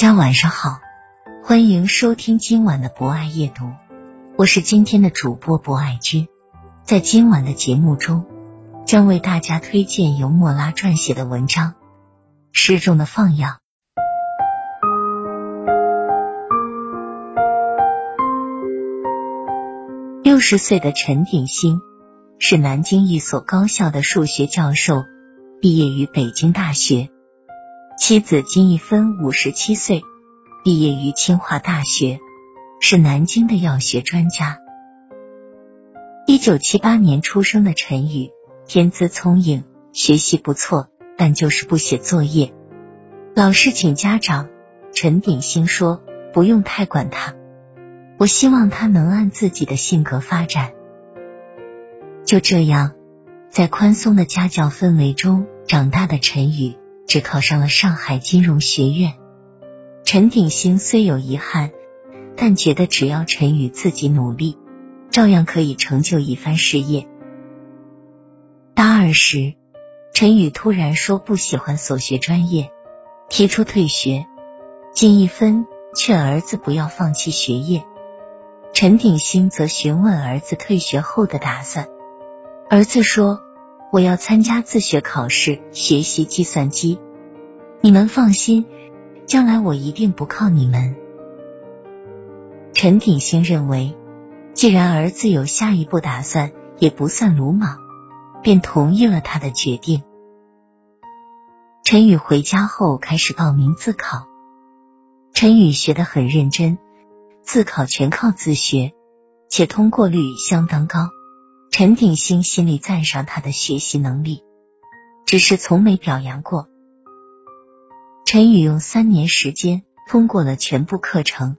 大家晚上好，欢迎收听今晚的博爱夜读，我是今天的主播博爱君。在今晚的节目中，将为大家推荐由莫拉撰写的文章《诗中的放养》。六十岁的陈鼎新是南京一所高校的数学教授，毕业于北京大学。妻子金一芬五十七岁，毕业于清华大学，是南京的药学专家。一九七八年出生的陈宇，天资聪颖，学习不错，但就是不写作业，老是请家长。陈鼎新说：“不用太管他，我希望他能按自己的性格发展。”就这样，在宽松的家教氛围中长大的陈宇。只考上了上海金融学院。陈鼎新虽有遗憾，但觉得只要陈宇自己努力，照样可以成就一番事业。大二时，陈宇突然说不喜欢所学专业，提出退学。金一分劝儿子不要放弃学业，陈鼎新则询问儿子退学后的打算。儿子说。我要参加自学考试，学习计算机。你们放心，将来我一定不靠你们。陈鼎新认为，既然儿子有下一步打算，也不算鲁莽，便同意了他的决定。陈宇回家后开始报名自考。陈宇学得很认真，自考全靠自学，且通过率相当高。陈鼎新心里赞赏他的学习能力，只是从没表扬过。陈宇用三年时间通过了全部课程，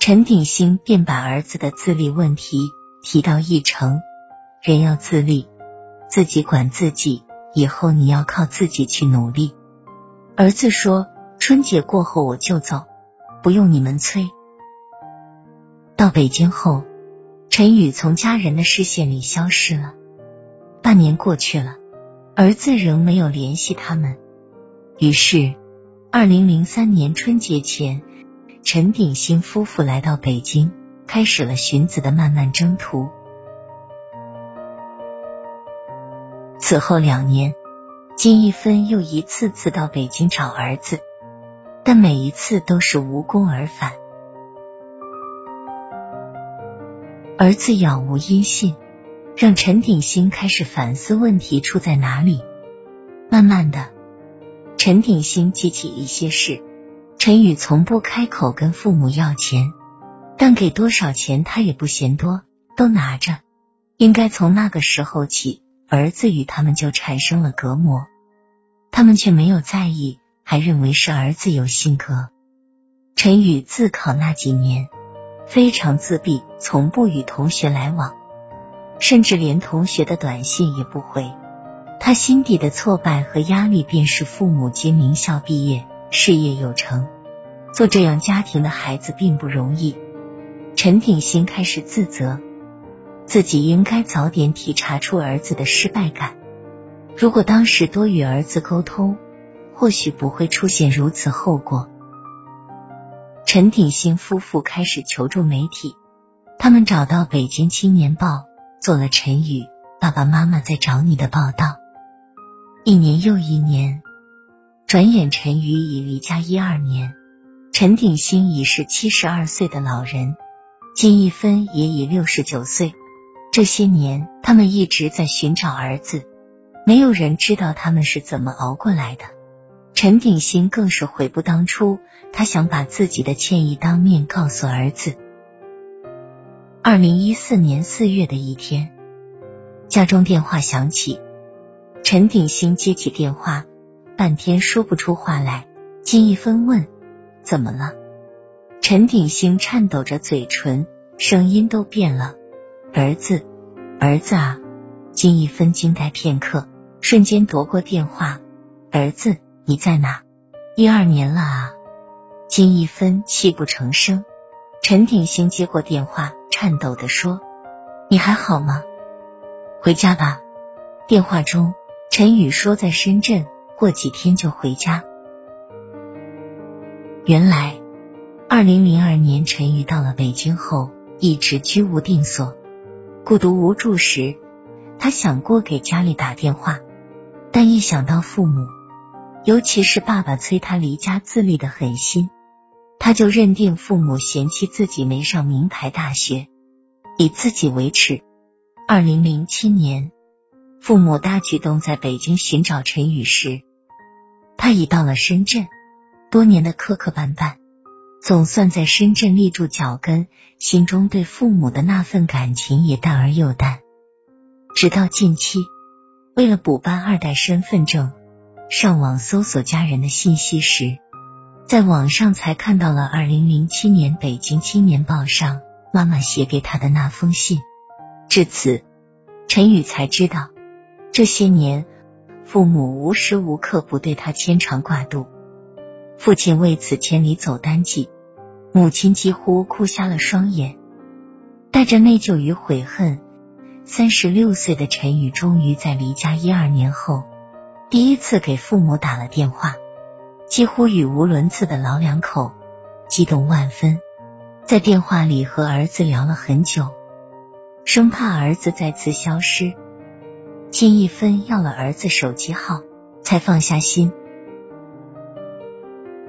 陈鼎新便把儿子的自立问题提到议程。人要自立，自己管自己，以后你要靠自己去努力。儿子说：“春节过后我就走，不用你们催。”到北京后。陈宇从家人的视线里消失了。半年过去了，儿子仍没有联系他们。于是，二零零三年春节前，陈鼎新夫妇来到北京，开始了寻子的漫漫征途。此后两年，金一芬又一次次到北京找儿子，但每一次都是无功而返。儿子杳无音信，让陈鼎新开始反思问题出在哪里。慢慢的，陈鼎新记起一些事：陈宇从不开口跟父母要钱，但给多少钱他也不嫌多，都拿着。应该从那个时候起，儿子与他们就产生了隔膜，他们却没有在意，还认为是儿子有性格。陈宇自考那几年。非常自闭，从不与同学来往，甚至连同学的短信也不回。他心底的挫败和压力，便是父母皆名校毕业，事业有成。做这样家庭的孩子并不容易。陈鼎新开始自责，自己应该早点体察出儿子的失败感。如果当时多与儿子沟通，或许不会出现如此后果。陈鼎新夫妇开始求助媒体，他们找到《北京青年报》，做了陈宇爸爸妈妈在找你的报道。一年又一年，转眼陈宇已离家一二年，陈鼎新已是七十二岁的老人，金一芬也已六十九岁。这些年，他们一直在寻找儿子，没有人知道他们是怎么熬过来的。陈鼎新更是悔不当初，他想把自己的歉意当面告诉儿子。二零一四年四月的一天，家中电话响起，陈鼎新接起电话，半天说不出话来。金一芬问：“怎么了？”陈鼎新颤抖着嘴唇，声音都变了：“儿子，儿子啊！”金一芬惊呆片刻，瞬间夺过电话：“儿子，你在哪？一二年了啊！”金一芬泣不成声。陈鼎新接过电话。颤抖的说：“你还好吗？回家吧。”电话中，陈宇说：“在深圳，过几天就回家。”原来，二零零二年陈宇到了北京后，一直居无定所，孤独无助时，他想过给家里打电话，但一想到父母，尤其是爸爸催他离家自立的狠心，他就认定父母嫌弃自己没上名牌大学。以自己为耻。二零零七年，父母大举动在北京寻找陈宇时，他已到了深圳。多年的磕磕绊绊，总算在深圳立住脚跟，心中对父母的那份感情也淡而又淡。直到近期，为了补办二代身份证，上网搜索家人的信息时，在网上才看到了二零零七年《北京青年报》上。妈妈写给他的那封信，至此，陈宇才知道，这些年父母无时无刻不对他牵肠挂肚。父亲为此千里走单骑，母亲几乎哭瞎了双眼。带着内疚与悔恨，三十六岁的陈宇终于在离家一二年后，第一次给父母打了电话，几乎语无伦次的老两口激动万分。在电话里和儿子聊了很久，生怕儿子再次消失。金一芬要了儿子手机号，才放下心。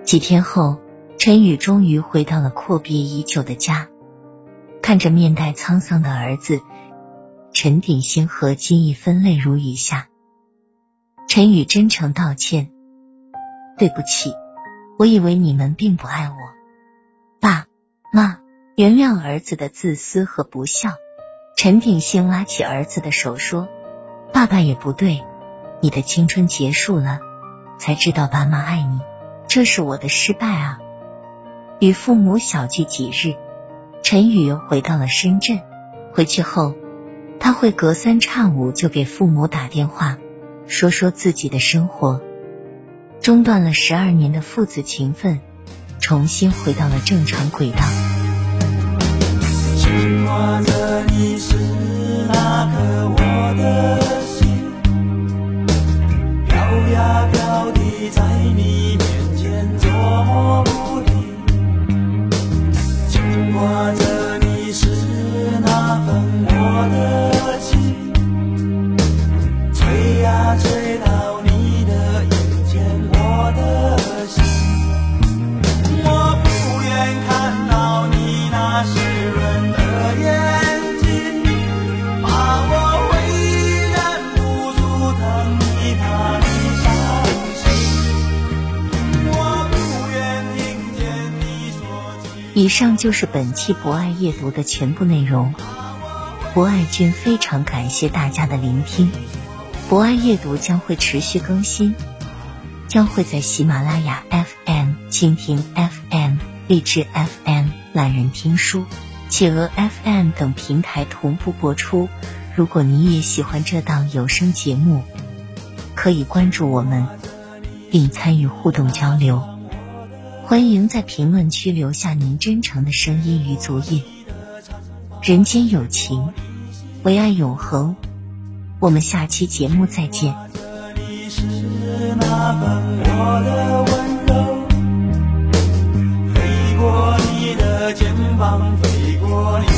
几天后，陈宇终于回到了阔别已久的家，看着面带沧桑的儿子，陈鼎新和金一芬泪如雨下。陈宇真诚道歉：“对不起，我以为你们并不爱我，爸。”妈，原谅儿子的自私和不孝。陈炳兴拉起儿子的手说：“爸爸也不对，你的青春结束了，才知道爸妈爱你，这是我的失败啊。”与父母小聚几日，陈宇回到了深圳。回去后，他会隔三差五就给父母打电话，说说自己的生活。中断了十二年的父子情分。重新回到了正常轨道。牵挂着你是那颗我的心，飘呀飘的在你面前捉摸不定。牵挂着以上就是本期博爱夜读的全部内容。博爱君非常感谢大家的聆听。博爱夜读将会持续更新，将会在喜马拉雅 FM、蜻蜓 FM、荔枝 FM、懒人听书、企鹅 FM 等平台同步播出。如果你也喜欢这档有声节目，可以关注我们，并参与互动交流。欢迎在评论区留下您真诚的声音与足印。人间有情，唯爱永恒。我们下期节目再见。飞过你的肩膀，飞过。你。